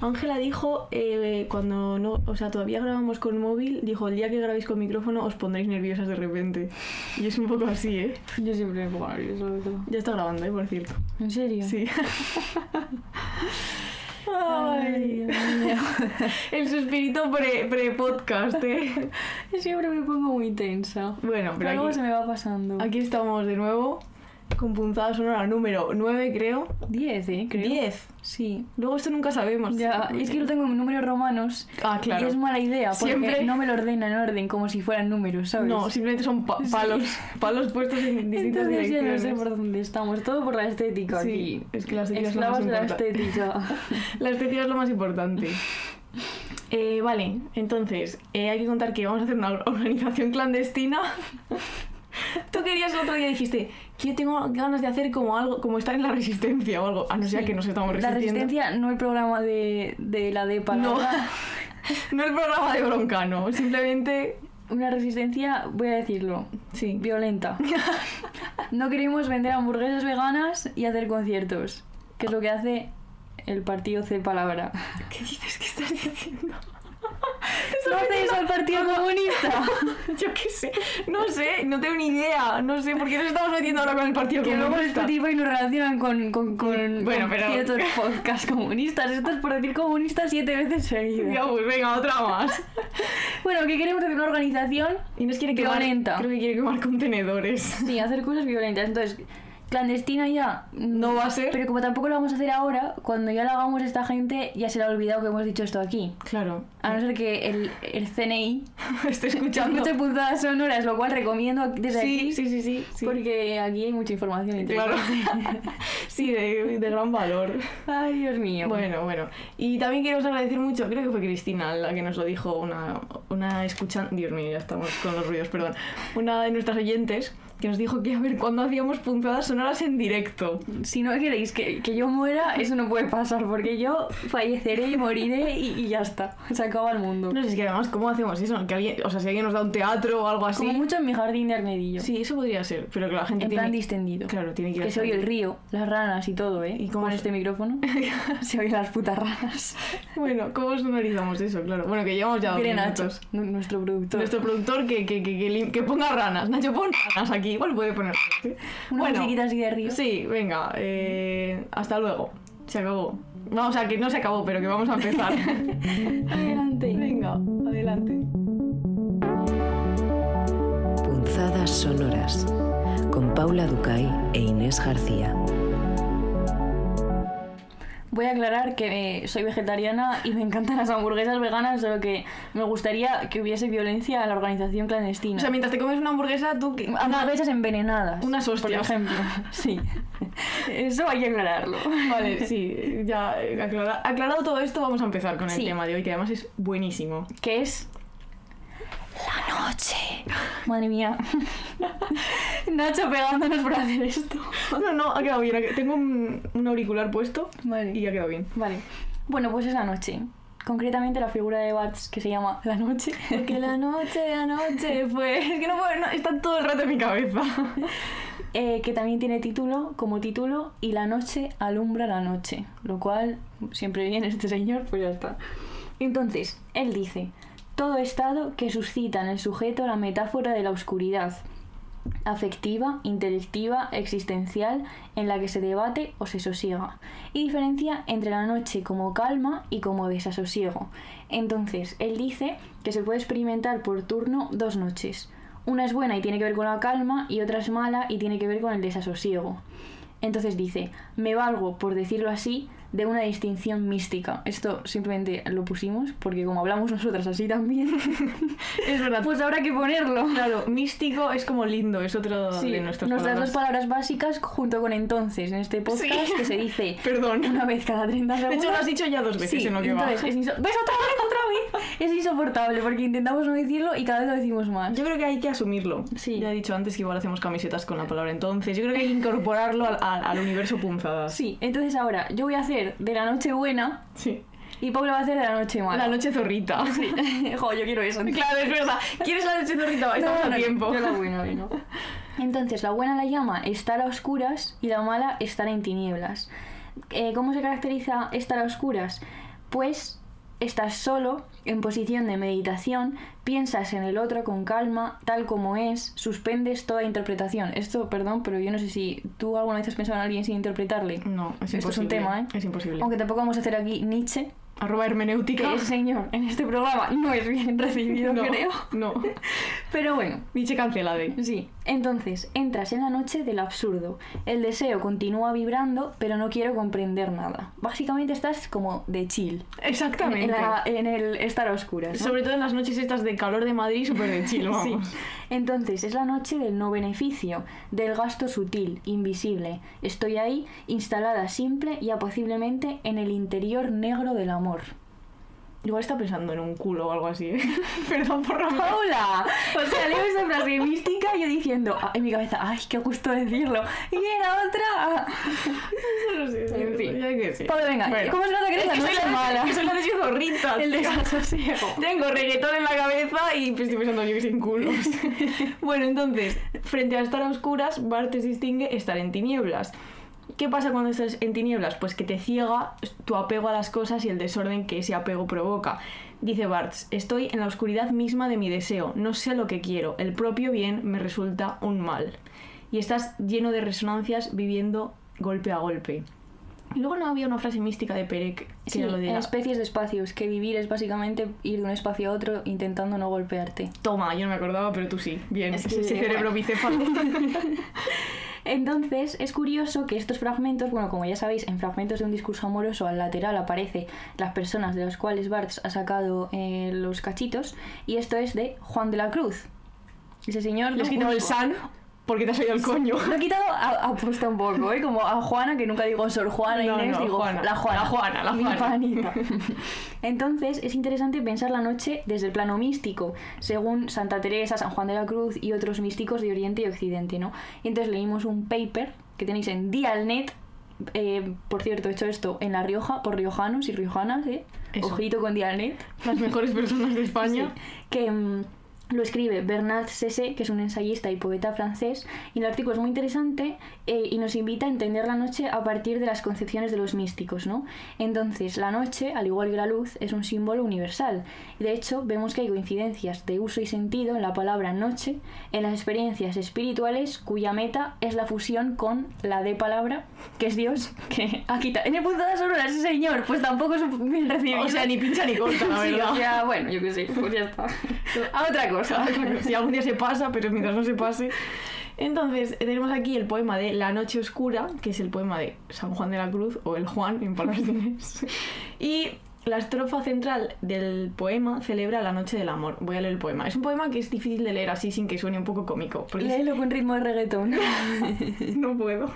Ángela dijo eh, cuando no, o sea, todavía grabamos con móvil, dijo el día que grabéis con micrófono os pondréis nerviosas de repente. Y es un poco así, ¿eh? Yo siempre me pongo todo. Ya está grabando, ¿eh? Por cierto. ¿En serio? Sí. Ay. El suspirito pre- pre-podcast, ¿eh? Siempre me pongo muy tensa. Bueno, Pero luego se me va pasando. aquí estamos de nuevo con punzada sonora número 9, creo. 10, ¿eh? Creo. 10. Sí. Luego esto nunca sabemos. Ya, es que lo tengo en números romanos. Ah, claro. Y es mala idea, porque Siempre- no me lo ordena en orden como si fueran números, ¿sabes? No, simplemente son pa- Sí. palos, palos puestos en distintas Entonces ya no direcciones. sé por dónde estamos. Todo por la estética Sí, aquí. es que la estética es lo más la estética. La estética es lo más importante. Eh, vale, entonces, eh, hay que contar que vamos a hacer una or- organización clandestina. Tú querías el otro día dijiste que yo tengo ganas de hacer como algo, como estar en la resistencia o algo, a no ser Sí. que nos estamos La resistiendo. resistencia, no el programa de, de la DEPA. la No. No el programa de Broncano, simplemente Una resistencia, voy a decirlo, sí. violenta. No queremos vender hamburguesas veganas y hacer conciertos, que es lo que hace el partido C Palabra. ¿Qué dices que estás diciendo? ¿No eso el Partido Comunista? Yo qué sé, no sé, no tengo ni idea, no sé por qué nos estamos metiendo ahora con el Partido Que luego en Comunista. Spotify lo relacionan con, con, con, Bueno, con pero- ciertos podcasts comunistas. Esto es por decir comunista siete veces seguidas. Ya, pues venga, otra más. Bueno, que queremos hacer una organización Y nos quiere quemar, Violenta. creo que quiere quemar contenedores. Sí, hacer cosas violentas. Entonces, clandestina ya. No va a ser. Pero como tampoco lo vamos a hacer ahora, cuando ya lo hagamos esta gente, ya se le ha olvidado que hemos dicho esto aquí. Claro. A no ser que el, el CNI Estoy escuchando. escuche puntadas sonoras, lo cual recomiendo desde Sí, aquí. sí, sí, sí, sí. Porque aquí hay mucha información Claro. interesante. Sí, de, de gran valor. Ay, Dios mío. Bueno, bueno. Y también queremos agradecer mucho, creo que fue Cristina la que nos lo dijo, una, una escuchante, Dios mío, ya estamos con los ruidos, perdón, una de nuestras oyentes que nos dijo que a ver cuándo hacíamos punzadas sonoras en directo. Si no queréis que, que yo muera, eso no puede pasar, porque yo falleceré y moriré y, y ya está. Se acaba el mundo. No sé, es que además, ¿cómo hacemos eso? Que alguien, o sea, si alguien nos da un teatro o algo así. Como mucho en mi jardín de armedillo. Sí, eso podría ser, pero que la gente En tiene... plan distendido. Claro, tiene que Que se oye el río, las ranas y todo, ¿eh? ¿Y ¿Y cómo con este micrófono? se oyen las putas ranas. Bueno, ¿cómo sonorizamos eso? Claro. Bueno, que llevamos ya dos Nacho, minutos. nu- nuestro productor. Nuestro productor que, que, que, que que ponga ranas. Nacho, pon ranas aquí. Igual puede poner ranas, ¿eh? Una bueno, musiquita así de río. Sí, venga. eh, hasta luego. Se acabó. No, o sea, que no se acabó, pero que vamos a empezar. Adelante. venga, adelante. Punzadas sonoras con Paula Ducay e Inés García. Voy a aclarar que eh, soy vegetariana y me encantan las hamburguesas veganas, solo que me gustaría que hubiese violencia en la organización clandestina. O sea, mientras te comes una hamburguesa, tú... hamburguesas envenenadas. unas Por hostias. ejemplo. Sí. Eso hay que aclararlo. Vale, sí, ya eh, aclara- aclarado todo esto, vamos a empezar con el Sí. tema de hoy, que además es buenísimo. que es la noche. Madre mía. Nacho pegándonos por hacer esto. No, no, ha quedado bien. ha- Tengo un, un auricular puesto Vale. y ha quedado bien. Vale. Bueno, pues es la noche. Concretamente la figura de Bats que se llama La Noche. Porque la noche, la noche fue... Es que no puedo... no, está todo el rato en mi cabeza. Eh, que también tiene título, como título, y la noche alumbra la noche. Lo cual, siempre viene este señor, pues ya está. Entonces, él dice, todo estado que suscita en el sujeto la metáfora de la oscuridad, afectiva, intelectiva, existencial, en la que se debate o se sosiega, y diferencia entre la noche como calma y como desasosiego. Entonces, él dice que se puede experimentar por turno dos noches. Una es buena y tiene que ver con la calma, y otra es mala y tiene que ver con el desasosiego. Entonces dice, me valgo, por decirlo así, de una distinción mística. Esto simplemente lo pusimos porque como hablamos nosotras así también, Es verdad. pues habrá que ponerlo. Claro, místico es como lindo, es otro Sí, de nuestras nuestras palabras. dos palabras básicas junto con entonces en este podcast Sí. que se dice Perdón. una vez cada 30 De segundos. hecho, lo has dicho ya dos veces Sí, en lo que va. entonces es inso- ¿Ves otra vez, otra vez? Es insoportable porque intentamos no decirlo y cada vez lo decimos más. Yo creo que hay que asumirlo. Sí. Ya he dicho antes que igual hacemos camisetas con la palabra entonces. Yo creo que hay que incorporarlo al, al- al universo punzadas. Sí, entonces ahora yo voy a hacer de la noche buena Sí. y Paula va a hacer de la noche mala. La noche zorrita. Jo, yo quiero eso. Claro, es verdad. ¿Quieres la noche zorrita? Estamos No, a tiempo. yo la buena. Entonces, la buena la llama estar a oscuras y la mala estar en tinieblas. Eh, ¿Cómo se caracteriza estar a oscuras? pues estás solo, en posición de meditación, piensas en el otro con calma, tal como es, suspendes toda interpretación. Esto, perdón, pero yo no sé si tú alguna vez has pensado en alguien sin interpretarle. No, es Esto es un imposible. tema, ¿eh? Es imposible. Aunque tampoco vamos a hacer aquí Nietzsche, Arroba hermenéutica. que señor en este programa no es bien recibido, no, creo. No. Pero bueno, Nietzsche cancelade. Sí, entonces entras en la noche del absurdo. El deseo continúa vibrando, pero no quiero comprender nada. Básicamente estás como de chill. Exactamente. En, la- en el estar a oscuras. ¿no? Sobre todo en las noches estas de calor de Madrid, súper de chill, Sí. Entonces es la noche del no beneficio, del gasto sutil, invisible. Estoy ahí, instalada simple y apaciblemente en el interior negro del amor. Igual está pensando en un culo o algo así, ¿eh? Perdón por la ¡Hola! O sea, leo esa frase mística y yo diciendo ah, en mi cabeza, ¡ay, qué gusto decirlo! Y la otra. No sé, En fin. ya que sí. Pablo, venga, Bueno. ¿cómo se nota que eres Es la que noche soy la- mala? que soy la desorrita, El desasosiego. Tengo reggaetón en la cabeza y pues, estoy pensando yo que sin culos. bueno, entonces, frente a estar a oscuras, Bart distingue estar en tinieblas. ¿Qué pasa cuando estás en tinieblas? Pues que te ciega tu apego a las cosas y el desorden que ese apego provoca. Dice Bartz, estoy en la oscuridad misma de mi deseo, no sé lo que quiero, el propio bien me resulta un mal. Y estás lleno de resonancias viviendo golpe a golpe. Y luego no había una frase mística de Perec que Sí, lo de en especies de espacios, que vivir es básicamente ir de un espacio a otro intentando no golpearte. Toma, yo no me acordaba, pero tú sí. Bien, Es que, ese cerebro bueno. bicéfalo. Entonces, es curioso que estos fragmentos, bueno, como ya sabéis, en fragmentos de un discurso amoroso al lateral aparece las personas de las cuales Barthes ha sacado eh, los cachitos, y esto es de Juan de la Cruz. Ese señor... Le el san porque te has oído el coño. Lo he quitado apuesta un poco, ¿eh? Como a Juana, que nunca digo Sor Juana No, Inés, no, digo Juana. la Juana. La Juana, la mi Juana. panita. Entonces, es interesante pensar la noche desde el plano místico, según Santa Teresa, San Juan de la Cruz y otros místicos de Oriente y Occidente, ¿no? Y entonces leímos un paper que tenéis en Dialnet, eh, por cierto, he hecho esto en La Rioja, por riojanos y riojanas, ¿eh? Eso. Ojito con Dialnet. Las mejores personas de España. Sí, que mm, lo escribe Bernard Sessé, que es un ensayista y poeta francés, y el artículo es muy interesante eh, y nos invita a entender la noche a partir de las concepciones de los místicos, ¿no? Entonces, la noche, al igual que la luz, es un símbolo universal. De hecho, vemos que hay coincidencias de uso y sentido en la palabra noche, en las experiencias espirituales, cuya meta es la fusión con la de palabra, que es Dios, que ha quitado. En el punto de las auroras, ese señor, pues tampoco es recibido. O sea, ni pincha ni corta, la Sí, verdad. o sea, bueno, yo qué sé, pues ya está. A otra cosa. Si algún día se pasa, pero mientras no se pase. Entonces, tenemos aquí el poema de La Noche Oscura, que es el poema de San Juan de la Cruz, o el Juan, en palabras de. Y la estrofa central del poema celebra la noche del amor. Voy a leer el poema. Es un poema que es difícil de leer así sin que suene un poco cómico. Léelo con ritmo de reggaetón. no puedo.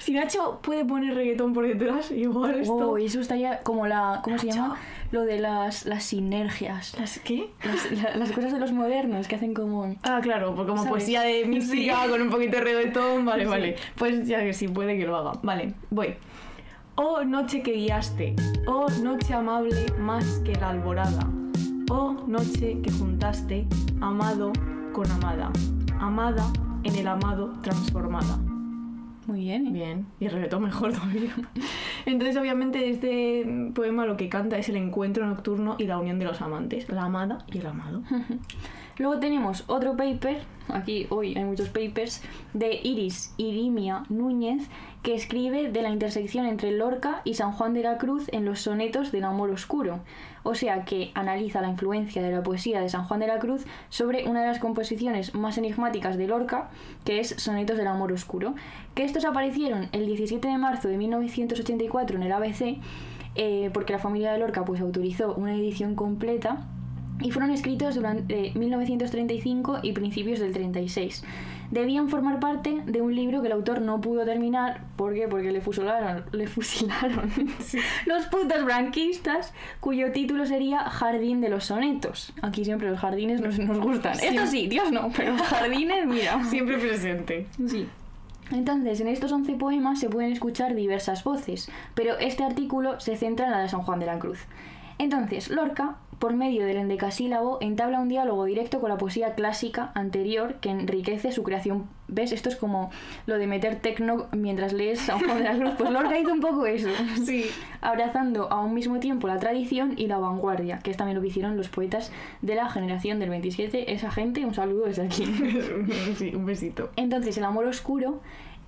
Si Nacho puede poner reggaetón por detrás, igual esto... Oh, y eso estaría como la. ¿Cómo se llama? Lo de las, las sinergias. ¿Las qué? Las, la- las cosas de los modernos que hacen como. Ah, claro, pues como ¿Sabes? poesía de mística Sí. con un poquito de reggaetón, vale, vale. Pues ya que sí puede que lo haga. Vale, voy. Oh noche que guiaste, oh noche amable más que la alborada, oh noche que juntaste amado con amada, amada en el amado transformada. Muy bien. ¿eh? Bien, y el mejor todavía. Entonces, obviamente, este poema lo que canta es el encuentro nocturno y la unión de los amantes, la amada y el amado. Luego tenemos otro paper, aquí hoy hay muchos papers, de Iris Irimia Núñez, que escribe de la intersección entre Lorca y San Juan de la Cruz en los sonetos del amor oscuro. O sea que analiza la influencia de la poesía de San Juan de la Cruz sobre una de las composiciones más enigmáticas de Lorca, que es Sonetos del amor oscuro. Que estos aparecieron el 17 de marzo de 1984 en el ABC, eh, porque la familia de Lorca pues autorizó una edición completa y fueron escritos durante 1935 y principios del 36. Debían formar parte de un libro que el autor no pudo terminar. ¿Por qué? Porque le fusilaron, le fusilaron los putos branquistas, cuyo título sería Jardín de los Sonetos. Aquí siempre los jardines nos, nos gustan. Esto sí, Dios no, pero los jardines, mira. Siempre presente. Sí. Entonces, en estos 11 poemas se pueden escuchar diversas voces, pero este artículo se centra en la de San Juan de la Cruz. Entonces, Lorca, por medio del endecasílabo, entabla un diálogo directo con la poesía clásica anterior que enriquece su creación. ¿Ves? Esto es como lo de meter tecno mientras lees a Juan de la Cruz. Pues Lorca hizo un poco eso. Sí. Abrazando a un mismo tiempo la tradición y la vanguardia, que es también lo que hicieron los poetas de la generación del 27. Esa gente, un saludo desde aquí. sí, un besito. Entonces, el amor oscuro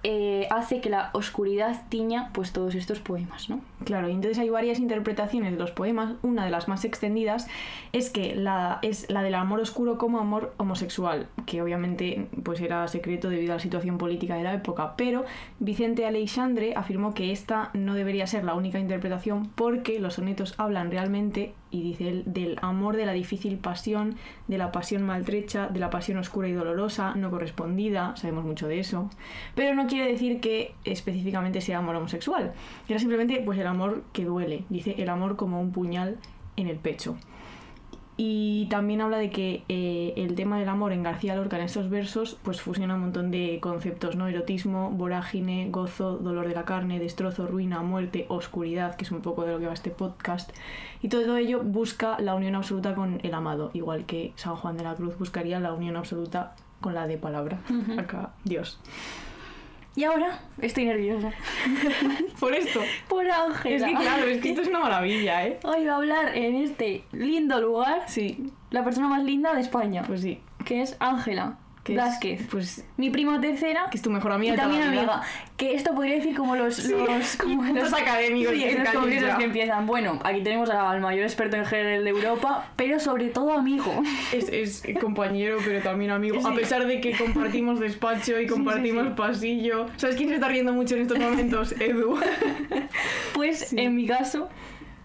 eh, hace que la oscuridad tiña pues todos estos poemas, ¿no? Claro, y entonces hay varias interpretaciones de los poemas. Una de las más extendidas es que es la del amor oscuro como amor homosexual, que obviamente pues era secreto debido a la situación política de la época. Pero Vicente Aleixandre afirmó que esta no debería ser la única interpretación porque los sonetos hablan realmente, y dice él, del amor de la difícil pasión, de la pasión maltrecha, de la pasión oscura y dolorosa, no correspondida, sabemos mucho de eso. Pero no quiere decir que específicamente sea amor homosexual. Era simplemente pues el amor que duele. Dice el amor como un puñal en el pecho. Y también habla de que eh, el tema del amor en García Lorca en estos versos pues fusiona un montón de conceptos, ¿no? Erotismo, vorágine, gozo, dolor de la carne, destrozo, ruina, muerte, oscuridad, que es un poco de lo que va este podcast. Y todo ello busca la unión absoluta con el amado, igual que San Juan de la Cruz buscaría la unión absoluta con la de palabra. Acá, Dios. Y ahora estoy nerviosa. Por esto. Por Ángela. Es que claro, es que esto es una maravilla, ¿eh? Hoy va a hablar en este lindo lugar Sí, la persona más linda de España, pues sí. que es Ángela Que es, pues Mi prima tercera que es tu mejor amiga y también amiga. Que esto podría decir como los, los, como los académicos Sí, los congresos que empiezan. Bueno, aquí tenemos al mayor experto en GL de Europa, pero sobre todo amigo. Es, es compañero, pero también amigo. A Sí. pesar de que compartimos despacho y compartimos sí. pasillo. ¿Sabes quién se está riendo mucho en estos momentos? Edu. Pues Sí. en mi caso,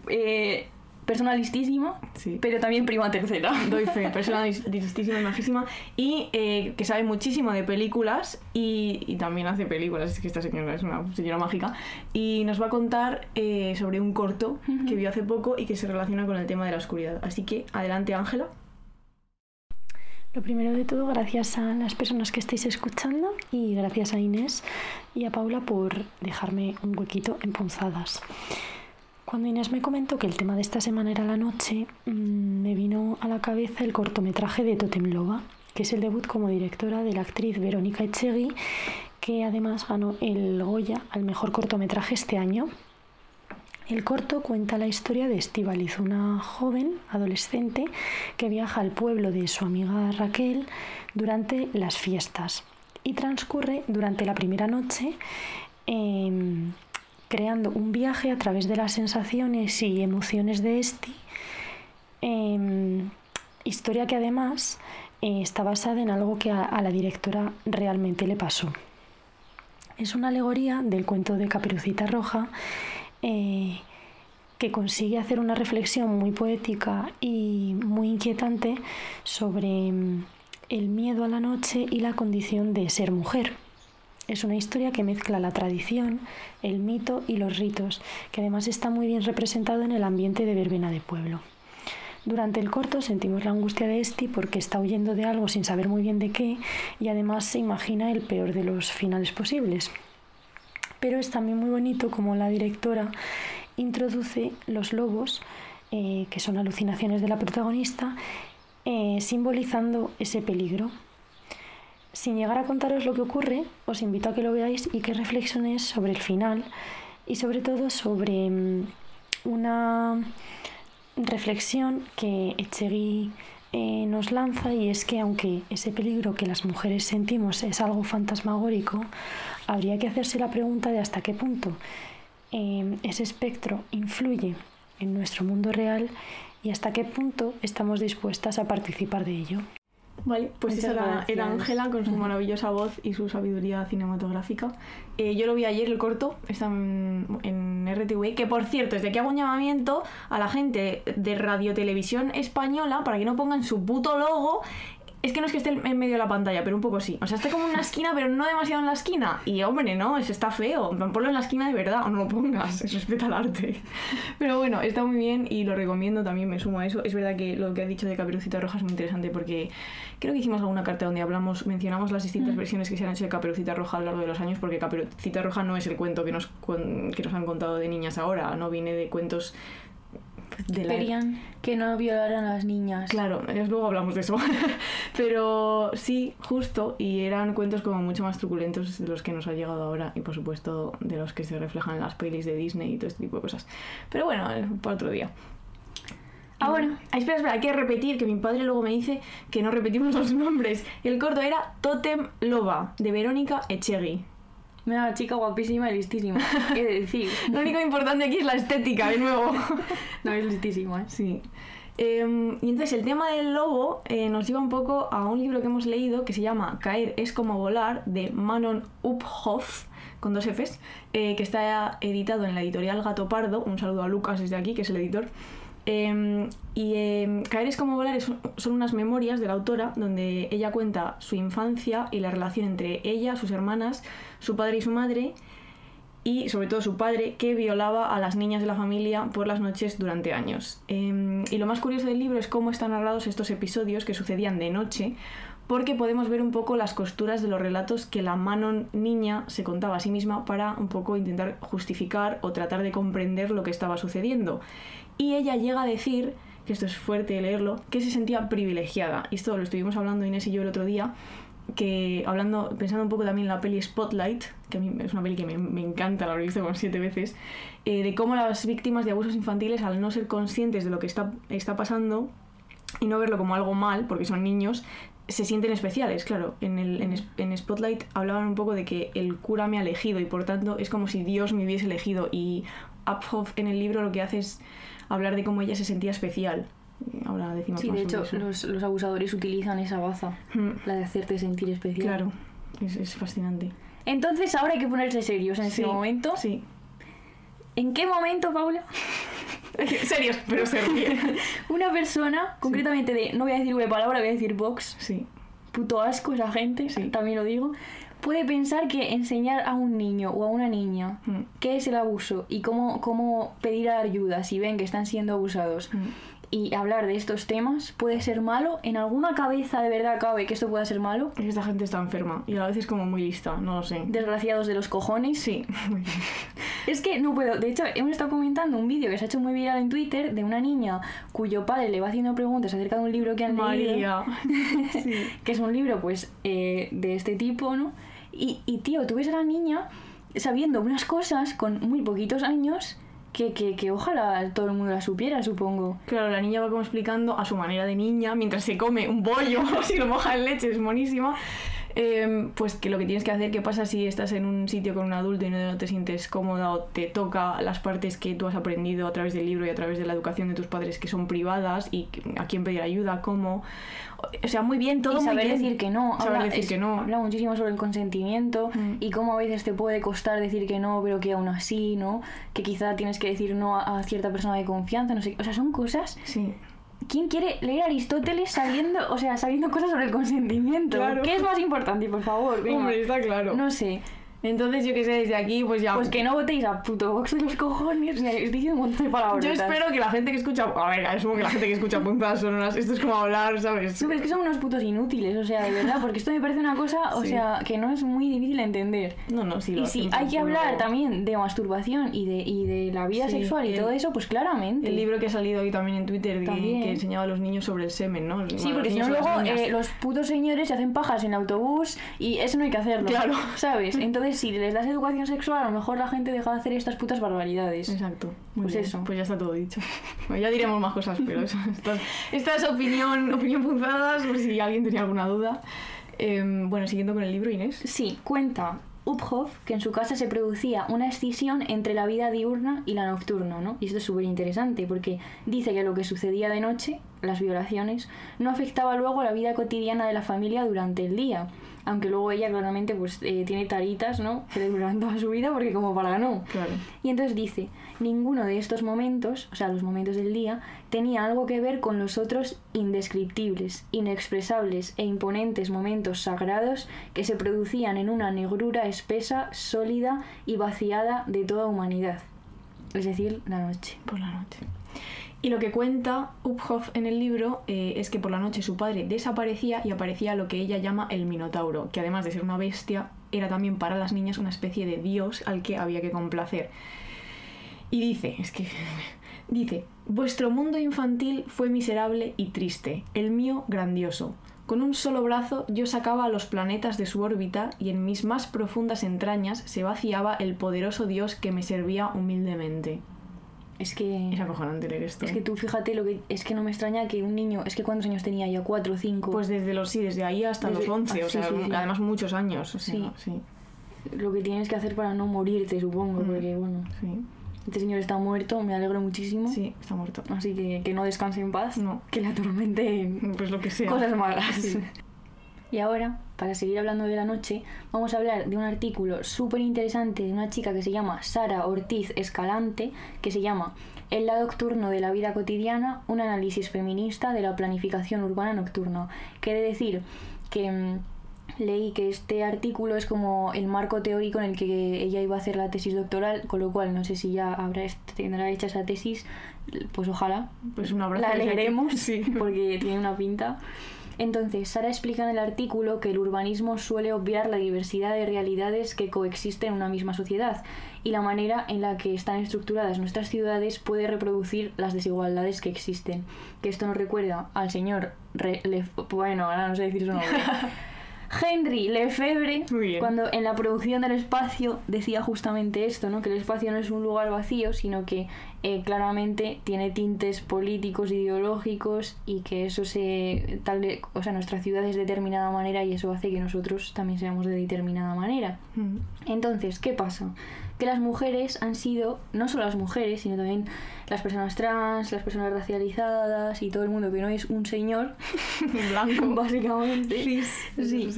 eh, persona listísima, Sí. pero también prima tercera. Doy fe, persona listísima y majísima. Y eh, que sabe muchísimo de películas y, y también hace películas. Es que esta señora es una señora mágica. Y nos va a contar eh, sobre un corto que vio hace poco y que se relaciona con el tema de la oscuridad. Así que adelante, Ángela. Lo primero de todo, gracias a las personas que estáis escuchando y gracias a Inés y a Paula por dejarme un huequito en punzadas. Cuando Inés me comentó que el tema de esta semana era la noche, mm, me vino a la cabeza el cortometraje de Totem Loba, que es el debut como directora de la actriz Verónica Echegui, que además ganó el Goya al mejor cortometraje este año. El corto cuenta la historia de Estíbaliz, una joven adolescente que viaja al pueblo de su amiga Raquel durante las fiestas y transcurre durante la primera noche creando un viaje a través de las sensaciones y emociones de Esti, em, historia que además eh, está basada en algo que a- la directora realmente le pasó. Es una alegoría del cuento de Caperucita Roja eh, que consigue hacer una reflexión muy poética y muy inquietante sobre mm, el miedo a la noche y la condición de ser mujer. Es una historia que mezcla la tradición, el mito y los ritos, que además está muy bien representado en el ambiente de verbena de pueblo. Durante el corto sentimos la angustia de Esti porque está huyendo de algo sin saber muy bien de qué y además se imagina el peor de los finales posibles. Pero es también muy bonito como la directora introduce los lobos, eh, que son alucinaciones de la protagonista, eh, simbolizando ese peligro. Sin llegar a contaros lo que ocurre, os invito a que lo veáis y que reflexionéis sobre el final y sobre todo sobre mm, una reflexión que Echegui eh, nos lanza y es que aunque ese peligro que las mujeres sentimos es algo fantasmagórico, habría que hacerse la pregunta de hasta qué punto eh, ese espectro influye en nuestro mundo real y hasta qué punto estamos dispuestas a participar de ello. Vale, pues Muchas esa era- Ángela con su maravillosa voz y su sabiduría cinematográfica. Eh, yo lo vi ayer, el corto, está en, en RTV, que por cierto, desde aquí hago un llamamiento a la gente de Radio Televisión Española para que no pongan su puto logo. Es que no es que esté en medio de la pantalla, pero un poco sí. O sea, esté como en una esquina, pero no demasiado en la esquina. Y hombre, no, eso está feo. Ponlo en la esquina de verdad o no lo pongas. Respeta el arte. Pero bueno, está muy bien y lo recomiendo, también me sumo a eso. Es verdad que lo que ha dicho de Caperucita Roja es muy interesante porque creo que hicimos alguna carta donde hablamos, mencionamos las distintas versiones que se han hecho de Caperucita Roja a lo largo de los años porque Caperucita Roja no es el cuento que nos, que nos han contado de niñas ahora, no viene de cuentos de la- Querían que no violaran a las niñas. Claro, luego hablamos de eso. Pero sí, justo, y eran cuentos como mucho más truculentos de los que nos ha llegado ahora y por supuesto de los que se reflejan en las pelis de Disney y todo este tipo de cosas. Pero bueno, eh, para otro día. Ah, bueno. Ah, espera, espera, hay que repetir, que mi padre luego me dice que no repetimos los nombres. El corto era Totem Loba, de Verónica Echegui. Una chica guapísima y listísima. ¿Qué decir? Lo único importante aquí es la estética, de nuevo. No es listísima, ¿eh? Sí. Eh, y entonces el tema del lobo eh, nos lleva un poco a un libro que hemos leído que se llama Caer es como volar de Manon Uphoff con dos Fs, eh, que está editado en la editorial Gato Pardo. Un saludo a Lucas desde aquí, que es el editor. Eh, y eh, Caer es como volar es- son unas memorias de la autora donde ella cuenta su infancia y la relación entre ella, sus hermanas, su padre y su madre y sobre todo su padre que violaba a las niñas de la familia por las noches durante años. Eh, y lo más curioso del libro es cómo están narrados estos episodios que sucedían de noche porque podemos ver un poco las costuras de los relatos que la Manon niña se contaba a sí misma para un poco intentar justificar o tratar de comprender lo que estaba sucediendo. Y ella llega a decir, que esto es fuerte leerlo, que se sentía privilegiada. Y esto lo estuvimos hablando Inés y yo el otro día, que hablando, pensando un poco también en la peli Spotlight, que a mí es una peli que me, encanta, la he visto como siete veces, eh, de cómo las víctimas de abusos infantiles, al no ser conscientes de lo que está, está pasando y no verlo como algo mal, porque son niños, se sienten especiales, claro. En, el, en, en Spotlight hablaban un poco de que el cura me ha elegido y por tanto es como si Dios me hubiese elegido. Y Uphoff en el libro lo que hace es hablar de cómo ella se sentía especial. Eh, Ahora decimos Sí, más de hecho, los, los abusadores utilizan esa baza, Mm, la de hacerte sentir especial. Claro, es, es fascinante. Entonces ahora hay que ponerse serios en Sí, este momento. Sí. ¿En qué momento, Paula, Serios, pero se ríe. una persona, concretamente de, no voy a decir una palabra, voy a decir Vox, Sí. puto asco esa gente, Sí. también lo digo, puede pensar que enseñar a un niño o a una niña Mm, qué es el abuso y cómo, cómo pedir ayuda si ven que están siendo abusados mm. Y hablar de estos temas puede ser malo. ¿En alguna cabeza de verdad cabe que esto pueda ser malo? Esta gente está enferma y a la vez es como muy lista, no lo sé. Desgraciados de los cojones. Sí. Es que no puedo. De hecho, hemos estado comentando un vídeo que se ha hecho muy viral en Twitter de una niña cuyo padre le va haciendo preguntas acerca de un libro que han leído. María. Sí. que es un libro pues eh, de este tipo, ¿no? Y, y, tío, tú ves a la niña sabiendo unas cosas con muy poquitos años que, que, que ojalá todo el mundo la supiera, supongo. Claro, la niña va como explicando a su manera de niña, mientras se come un bollo, si lo moja en leche, es monísima. Eh, pues que lo que tienes que hacer, qué pasa si estás en un sitio con un adulto y no te sientes cómoda o te toca las partes que tú has aprendido a través del libro y a través de la educación de tus padres que son privadas y a quién pedir ayuda, cómo. O sea, muy bien, todo y muy saber bien. decir que no. Saber habla, decir es- que no. Habla muchísimo sobre el consentimiento Mm. y cómo a veces te puede costar decir que no, pero que aún así, ¿no? Que quizá tienes que decir no a, a cierta persona de confianza, no sé. O sea, son cosas Sí. ¿Quién quiere leer Aristóteles sabiendo, o sea, sabiendo cosas sobre el consentimiento? Claro. ¿Qué es más importante, por favor? Venga. Hombre, está claro. No sé. Entonces, yo que sé, desde aquí, pues ya. Pues que no votéis a puto Vox de los cojones. Mira, estoy diciendo un montón de palabras. Yo espero que la gente que escucha. A ver, asumo que la gente que escucha puntadas sonoras. Esto es como hablar, ¿sabes? No, pero es que son unos putos inútiles, o sea, de verdad, porque esto me parece una cosa, o Sí. sea, que no es muy difícil de entender. No, no, sí. lo Y si hacen hay que hablar también de masturbación y de, y de la vida Sí, sexual y el- todo eso, pues claramente. El libro que ha salido hoy también en Twitter También. que enseñaba a los niños sobre el semen, ¿no? Sí, Bueno, porque si no luego eh, los putos señores se hacen pajas en el autobús y eso no hay que hacerlo. Claro. ¿Sabes? Entonces, si les das educación sexual, a lo mejor la gente deja de hacer estas putas barbaridades. Exacto. Muy Pues bien. eso. Pues ya está todo dicho. Bueno, ya diremos más cosas, pero eso, esta, esta es opinión, opinión punzadas, por si alguien tenía alguna duda. Em, bueno, siguiendo con el libro, Inés. Sí, cuenta Uphoff que en su casa se producía una escisión entre la vida diurna y la nocturna, ¿no? Y esto es súper interesante porque dice que lo que sucedía de noche, las violaciones, no afectaba luego la vida cotidiana de la familia durante el día. Aunque luego ella claramente pues eh, tiene taritas, ¿no? Que le duran toda su vida porque como para no. Claro. Y entonces dice, ninguno de estos momentos, o sea, los momentos del día, tenía algo que ver con los otros indescriptibles, inexpresables e imponentes momentos sagrados que se producían en una negrura espesa, sólida y vaciada de toda humanidad. Es decir, la noche. Por la noche. Y lo que cuenta Uphoff en el libro eh, es que por la noche su padre desaparecía y aparecía lo que ella llama el Minotauro, que además de ser una bestia, era también para las niñas una especie de dios al que había que complacer. Y dice, es que dice, Vuestro mundo infantil fue miserable y triste, el mío grandioso. Con un solo brazo yo sacaba a los planetas de su órbita y en mis más profundas entrañas se vaciaba el poderoso Dios que me servía humildemente. Es que... Es acojonante leer esto. Es que tú fíjate, lo que es que no me extraña que un niño, es que cuántos años tenía ya, cuatro o cinco. Pues desde los sí, desde ahí hasta Desde- los 11, ah, o sí, sea, sí, además muchos años. o sea, Sí. sí, lo que tienes que hacer para no morirte, supongo, Mm. porque bueno, sí, este señor está muerto, me alegro muchísimo. sí, está muerto. Así que que no descanse en paz, No. que le atormenten Pues lo que sea. cosas malas. Y ahora, para seguir hablando de la noche, vamos a hablar de un artículo súper interesante de una chica que se llama Sara Ortiz Escalante, que se llama El lado nocturno de la vida cotidiana, un análisis feminista de la planificación urbana nocturna. Quiere decir que mm, leí que este artículo es como el marco teórico en el que ella iba a hacer la tesis doctoral, con lo cual no sé si ya habrá tendrá hecha esa tesis, pues ojalá, Pues un abrazo. la leeremos Sí. porque tiene una pinta. Entonces, Sara explica en el artículo que el urbanismo suele obviar la diversidad de realidades que coexisten en una misma sociedad y la manera en la que están estructuradas nuestras ciudades puede reproducir las desigualdades que existen. Que esto nos recuerda al señor Re- bueno, ahora no sé decir su nombre. Henry Lefebvre, cuando en la producción del espacio decía justamente esto, ¿no? que el espacio no es un lugar vacío, sino que eh, claramente tiene tintes políticos, ideológicos y que eso se, tal, de- o sea, nuestra ciudad es de determinada manera y eso hace que nosotros también seamos de determinada manera. Mm. Entonces, ¿qué pasa? Que las mujeres han sido, no solo las mujeres, sino también las personas trans, las personas racializadas y todo el mundo que no es un señor, Blanco. básicamente. Cis. Sí.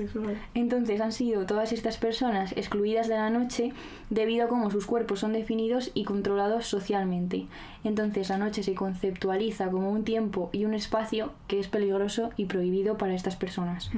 Entonces han sido todas estas personas excluidas de la noche debido a cómo sus cuerpos son definidos y controlados socialmente. Entonces la noche se conceptualiza como un tiempo y un espacio que es peligroso y prohibido para estas personas.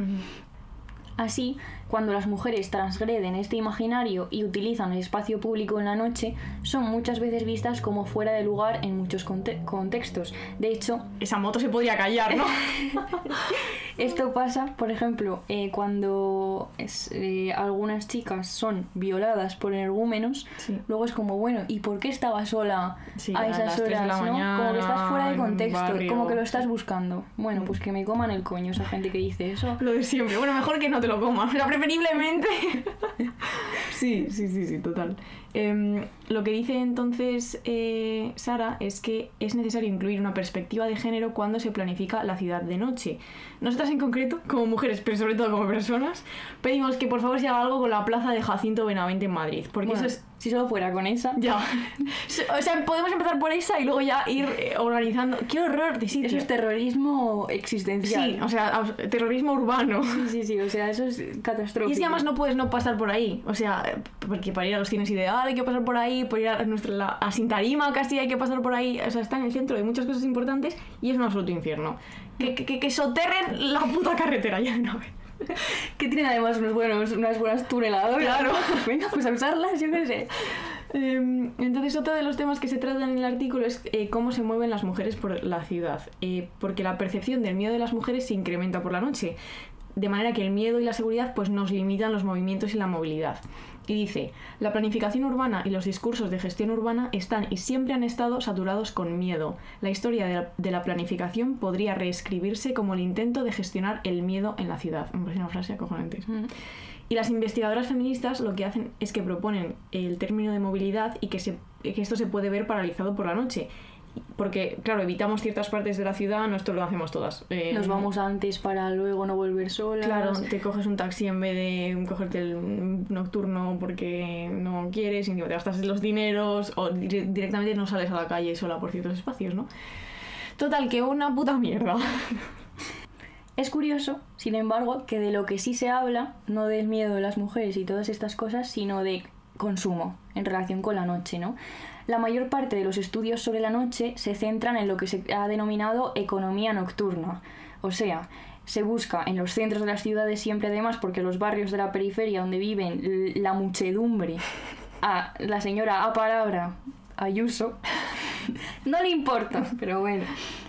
Así, cuando las mujeres transgreden este imaginario y utilizan el espacio público en la noche, son muchas veces vistas como fuera de lugar en muchos conte- contextos. De hecho, Esa moto se podría callar, ¿no? esto pasa, por ejemplo, eh, cuando es- eh, algunas chicas son violadas por energúmenos, Sí. luego es como, bueno, ¿y por qué estaba sola Sí, a a esas de horas? ¿no? como que estás fuera de mañana, contexto, barrio. como que lo estás buscando. Bueno, pues que me coman el coño esa gente que dice eso. Lo de siempre. Bueno, mejor que no te lo comas. Preferiblemente. sí, sí, sí, sí, total. Em, lo que dice entonces eh, Sara es que es necesario incluir una perspectiva de género cuando se planifica la ciudad de noche. Nosotras en concreto, como mujeres, pero sobre todo como personas, pedimos que por favor se haga algo con la plaza de Jacinto Benavente en Madrid. Porque Bueno, eso es si solo fuera con esa. Ya. O sea, podemos empezar por esa y luego ya ir eh, organizando. ¡Qué horror de sitio! Eso es terrorismo existencial. Sí, o sea, terrorismo urbano. Sí, sí, sí, o sea, eso es catastrófico. Y es que además no puedes no pasar por ahí. O sea, porque para ir a los cines ideal hay que pasar por ahí, por ir a, nuestra, la- a Sintarima casi hay que pasar por ahí. O sea, está en el centro de muchas cosas importantes y es un absoluto infierno. Que, que, que- soterren la puta carretera ya de una vez. Que tienen además unos buenos, unas buenas tuneladoras. Claro. Venga, pues a usarlas, yo qué sé. Em, entonces, otro de los temas que se tratan en el artículo es eh, cómo se mueven las mujeres por la ciudad. Eh, porque la percepción del miedo de las mujeres se incrementa por la noche. De manera que el miedo y la seguridad pues, nos limitan los movimientos y la movilidad. Y dice, la planificación urbana y los discursos de gestión urbana están y siempre han estado saturados con miedo. La historia de la, planificación podría reescribirse como el intento de gestionar el miedo en la ciudad. Me parece una frase acojonante. Y las investigadoras feministas lo que hacen es que proponen el término de movilidad y que, se, que esto se puede ver paralizado por la noche. Porque, claro, evitamos ciertas partes de la ciudad, no esto lo hacemos todas. Eh, Nos vamos antes para luego no volver solas. Claro, te coges un taxi en vez de cogerte el nocturno porque no quieres y te gastas los dineros o dire- directamente no sales a la calle sola por ciertos espacios, ¿no? Total, que una puta mierda. Es curioso, sin embargo, que de lo que sí se habla, no del miedo de las mujeres y todas estas cosas, sino de consumo en relación con la noche, ¿no? La mayor parte de los estudios sobre la noche se centran en lo que se ha denominado economía nocturna. O sea, se busca en los centros de las ciudades siempre además porque los barrios de la periferia donde viven la muchedumbre, a la señora a palabra Ayuso, no le importa, pero bueno.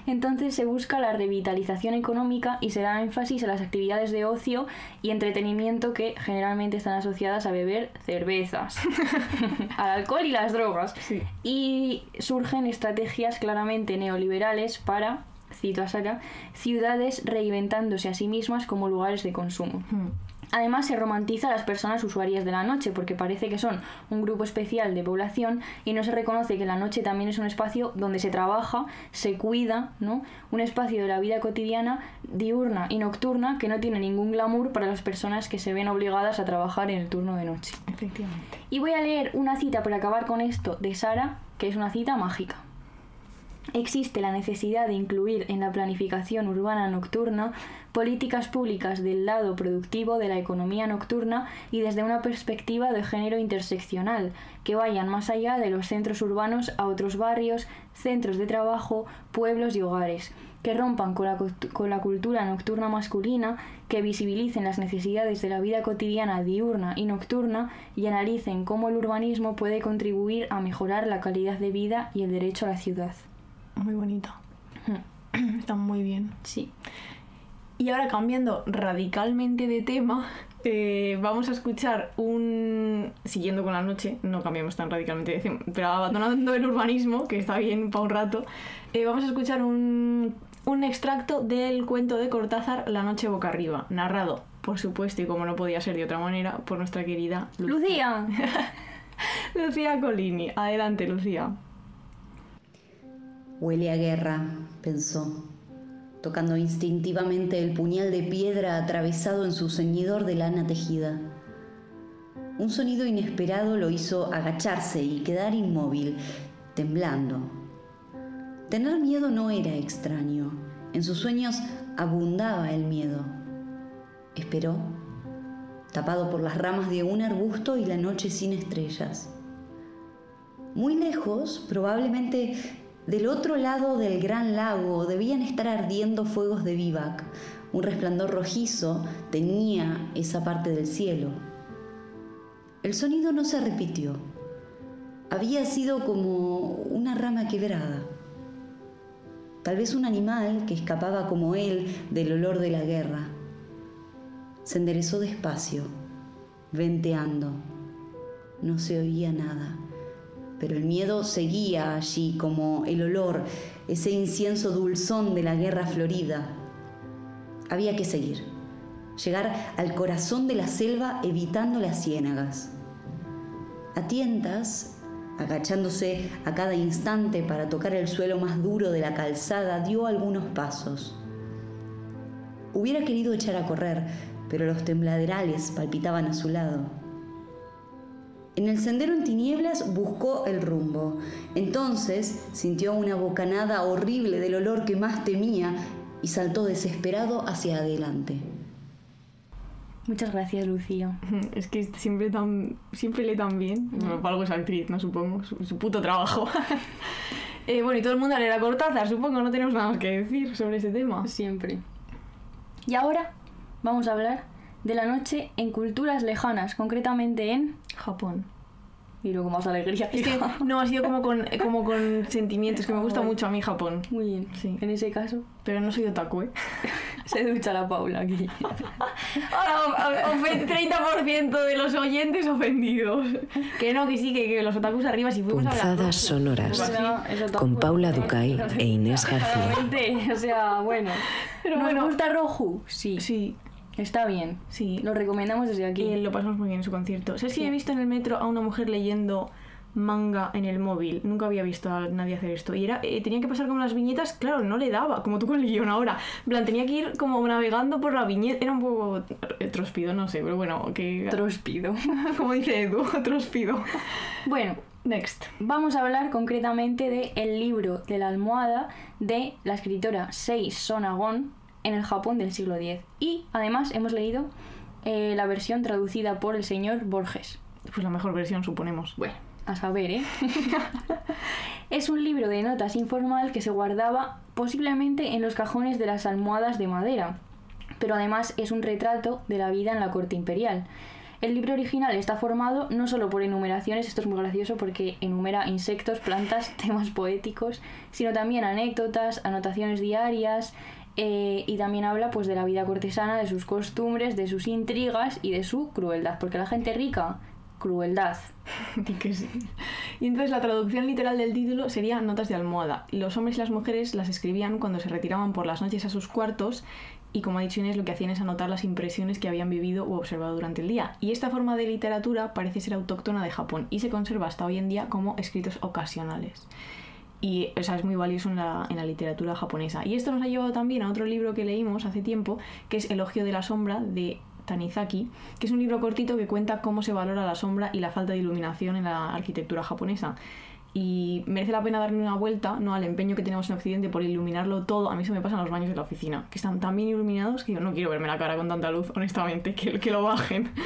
Entonces se busca la revitalización económica y se da énfasis a las actividades de ocio y entretenimiento que generalmente están asociadas a beber cervezas, al alcohol y las drogas. Sí. Y surgen estrategias claramente neoliberales para, cito a Sara, ciudades reinventándose a sí mismas como lugares de consumo. Hmm. Además, se romantiza a las personas usuarias de la noche porque parece que son un grupo especial de población y no se reconoce que la noche también es un espacio donde se trabaja, se cuida, ¿no? Un espacio de la vida cotidiana diurna y nocturna que no tiene ningún glamour para las personas que se ven obligadas a trabajar en el turno de noche. Efectivamente. Y voy a leer una cita para acabar con esto de Sara, que es una cita mágica. Existe la necesidad de incluir en la planificación urbana nocturna políticas públicas del lado productivo de la economía nocturna y desde una perspectiva de género interseccional, que vayan más allá de los centros urbanos a otros barrios, centros de trabajo, pueblos y hogares, que rompan con la, con la cultura nocturna masculina, que visibilicen las necesidades de la vida cotidiana diurna y nocturna y analicen cómo el urbanismo puede contribuir a mejorar la calidad de vida y el derecho a la ciudad. Muy bonito. Está muy bien. Sí. Y ahora cambiando radicalmente de tema, eh, vamos a escuchar un... Siguiendo con la noche, no cambiamos tan radicalmente de tema, pero abandonando el urbanismo, que está bien para un rato, eh, vamos a escuchar un, un extracto del cuento de Cortázar La noche boca arriba, narrado, por supuesto, y como no podía ser de otra manera, por nuestra querida Lu- Lucía. Lucía Colini. Adelante, Lucía. Huele a guerra, pensó, tocando instintivamente el puñal de piedra atravesado en su ceñidor de lana tejida. Un sonido inesperado lo hizo agacharse y quedar inmóvil, temblando. Tener miedo no era extraño. En sus sueños abundaba el miedo. Esperó, tapado por las ramas de un arbusto y la noche sin estrellas. Muy lejos, probablemente del otro lado del gran lago, debían estar ardiendo fuegos de vivac. Un resplandor rojizo tenía esa parte del cielo. El sonido no se repitió. Había sido como una rama quebrada. Tal vez un animal que escapaba como él del olor de la guerra. Se enderezó despacio, venteando. No se oía nada pero el miedo seguía allí como el olor, ese incienso dulzón de la guerra florida. Había que seguir, llegar al corazón de la selva evitando las ciénagas. A tientas, agachándose a cada instante para tocar el suelo más duro de la calzada, dio algunos pasos. Hubiera querido echar a correr, pero los tembladerales palpitaban a su lado. En el sendero en tinieblas buscó el rumbo. Entonces sintió una bocanada horrible del olor que más temía y saltó desesperado hacia adelante. Muchas gracias, Lucía. Es que siempre tan siempre lee tan bien. Bueno, para algo es actriz, ¿no? Supongo. Su, su puto trabajo. Eh, bueno, y todo el mundo leerá Cortázar, supongo. No tenemos nada más que decir sobre este tema. Siempre. Y ahora vamos a hablar de la noche en culturas lejanas, concretamente en... Japón. Y luego más alegría. Es que no, ha sido como con, como con sentimientos, que me gusta mucho a mí Japón. Muy bien. Sí. En ese caso, Pero no soy otaku, ¿eh? se ducha la Paula aquí. Ahora, o- ofen- 30% de los oyentes ofendidos. Que no, que sí, que, que los otakus arriba, si fuimos a. Punzadas sonoras Eso tampoco- con Paula Ducay e Inés García. Claramente, o sea, bueno. Pero ¿Nos bueno. gusta Roju? Sí. Sí, Está bien. sí. Lo recomendamos desde aquí. Y lo pasamos muy bien en su concierto. ¿Sabes que he visto en el metro a una mujer leyendo manga en el móvil? Nunca había visto a nadie hacer esto. Y era, eh, tenía que pasar como las viñetas, claro, no le daba, como tú con el guion ahora. En plan, tenía que ir como navegando por la viñeta. Era un poco trospido, no sé, pero bueno, que... Trospido. como dice Edu, trospido. Bueno, Next. vamos a hablar concretamente de El libro de la almohada de la escritora Sei Sonagon en el Japón del siglo X. Y además hemos leído eh, la versión traducida por el señor Borges. Pues la mejor versión, suponemos. Bueno, a saber, ¿eh? es un libro de notas informal que se guardaba posiblemente en los cajones de las almohadas de madera, pero además es un retrato de la vida en la corte imperial. El libro original está formado no solo por enumeraciones, esto es muy gracioso porque enumera insectos, plantas, temas poéticos, sino también anécdotas, anotaciones diarias, eh, y también habla pues de la vida cortesana, de sus costumbres, de sus intrigas y de su crueldad, porque la gente rica, crueldad. Y entonces la traducción literal del título sería Notas de almohada. Los hombres y las mujeres las escribían cuando se retiraban por las noches a sus cuartos y como ha dicho Inés, lo que hacían es anotar las impresiones que habían vivido o observado durante el día. Y esta forma de literatura parece ser autóctona de Japón y se conserva hasta hoy en día como escritos ocasionales. Y o es muy valioso en la, en la literatura japonesa. Y esto nos ha llevado también a otro libro que leímos hace tiempo, que es Elogio de la Sombra de Tanizaki, que es un libro cortito que cuenta cómo se valora la sombra y la falta de iluminación en la arquitectura japonesa. Y merece la pena darle una vuelta ¿no? al empeño que tenemos en Occidente por iluminarlo todo. A mí se me pasa en los baños de la oficina, que están tan bien iluminados que yo no quiero verme la cara con tanta luz, honestamente, que, que lo bajen.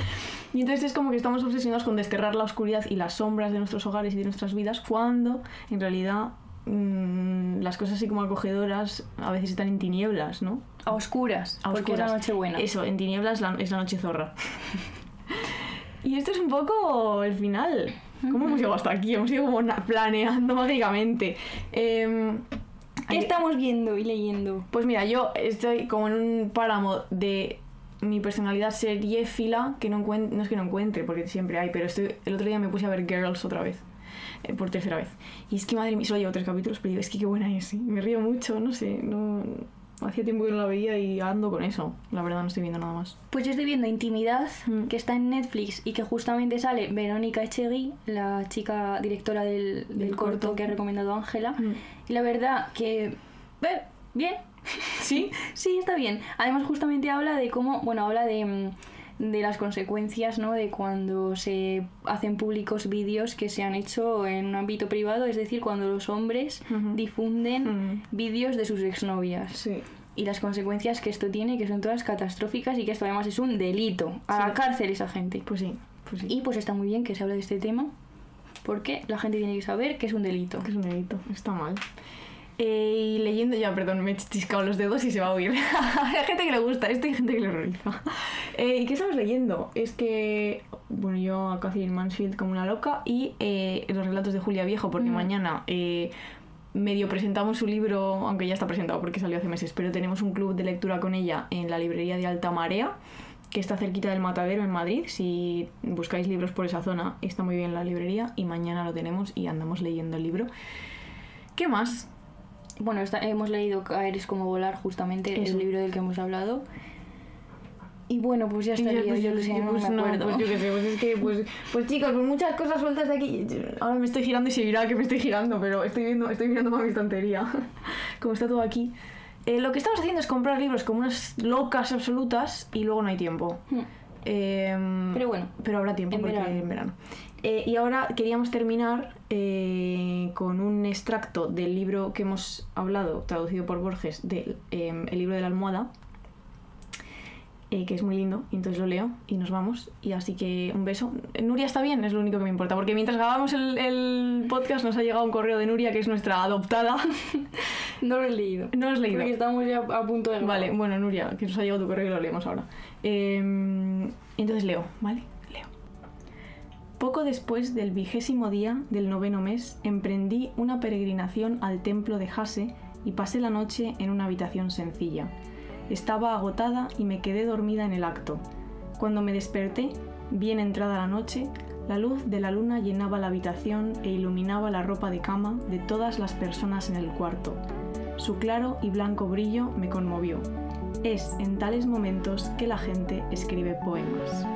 Y entonces es como que estamos obsesionados con desterrar la oscuridad y las sombras de nuestros hogares y de nuestras vidas, cuando en realidad mm, las cosas así como acogedoras a veces están en tinieblas, ¿no? A oscuras, A porque es la oscuras. noche buena. Eso, en tinieblas la- es la noche zorra. y esto es un poco el final. ¿Cómo hemos llegado hasta aquí? Hemos ido como planeando mágicamente. Em, ¿Qué estamos viendo y leyendo? Pues mira, yo estoy como en un páramo de mi personalidad seriéfila que no, encuent- no es que no encuentre, porque siempre hay, pero estoy, el otro día me puse a ver Girls otra vez. Eh, por tercera vez. Y es que madre mía, solo llevo tres capítulos, pero digo, es que qué buena es. Me río mucho, no sé, no... Hacía tiempo que no la veía y ando con eso. La verdad no estoy viendo nada más. Pues yo estoy viendo Intimidad, Mm. que está en Netflix y que justamente sale Verónica Echegui, la chica directora del, del Del corto corto. que ha recomendado Ángela. Mm. Y la verdad que... eh, bien, ¿Sí? sí, está bien. Además justamente habla de cómo... Bueno, habla de, mm, de las consecuencias, ¿no? De cuando se hacen públicos vídeos que se han hecho en un ámbito privado, es decir, cuando los hombres difunden vídeos de sus exnovias Sí. y las consecuencias que esto tiene, que son todas catastróficas y que esto además es un delito. A Sí. la cárcel esa gente. Pues sí, pues sí. Y pues está muy bien que se hable de este tema, porque la gente tiene que saber que es un delito. Que es un dedito, está mal. Eh, y leyendo, ya, perdón, me he chiscado los dedos y se va a oír. hay gente que le gusta esto y gente que le horroriza. Eh, ¿Y qué estamos leyendo? Es que, bueno, yo a Catherine Mansfield como una loca y eh, los relatos de Julia Viejo, porque Mm. mañana medio presentamos su libro, aunque ya está presentado porque salió hace meses, pero tenemos un club de lectura con ella en la librería de Alta Marea que está cerquita del Matadero en Madrid. Si buscáis libros por esa zona, está muy bien la librería y mañana lo tenemos y andamos leyendo el libro. ¿Qué más? Bueno, esta- hemos leído Caer es como volar, justamente Eso. el libro del que hemos hablado. Y bueno, pues ya estaría, pues, yo, lo sé, no pues me acuerdo. pues yo qué sé, pues es que, pues, pues chicos, pues muchas cosas sueltas de aquí. Ahora me estoy girando y se dirá que me estoy girando, pero estoy viendo, estoy mirando para mi estantería. Como está todo aquí. Eh, lo que estamos haciendo es comprar libros como unas locas absolutas y luego no hay tiempo. Hmm. Em, Pero bueno, pero habrá tiempo en porque verano. en verano. Eh, y ahora queríamos terminar eh, con un extracto del libro que hemos hablado, traducido por Borges, del em, El libro de la almohada, eh, que es muy lindo, y entonces lo leo y nos vamos. Y así que un beso. Nuria está bien, es lo único que me importa, porque mientras grabamos el, el podcast nos ha llegado un correo de Nuria, que es nuestra adoptada. no lo he leído. no lo has leído. Porque estamos ya a punto de grabar. Vale, bueno, Nuria, que nos ha llegado tu correo y lo leemos ahora. Eh, entonces leo, ¿vale? Poco después del vigésimo día del noveno mes, emprendí una peregrinación al templo de Hase y pasé la noche en una habitación sencilla. Estaba agotada y me quedé dormida en el acto. Cuando me desperté, bien entrada la noche, la luz de la luna llenaba la habitación e iluminaba la ropa de cama de todas las personas en el cuarto. Su claro y blanco brillo me conmovió. Es en tales momentos que la gente escribe poemas.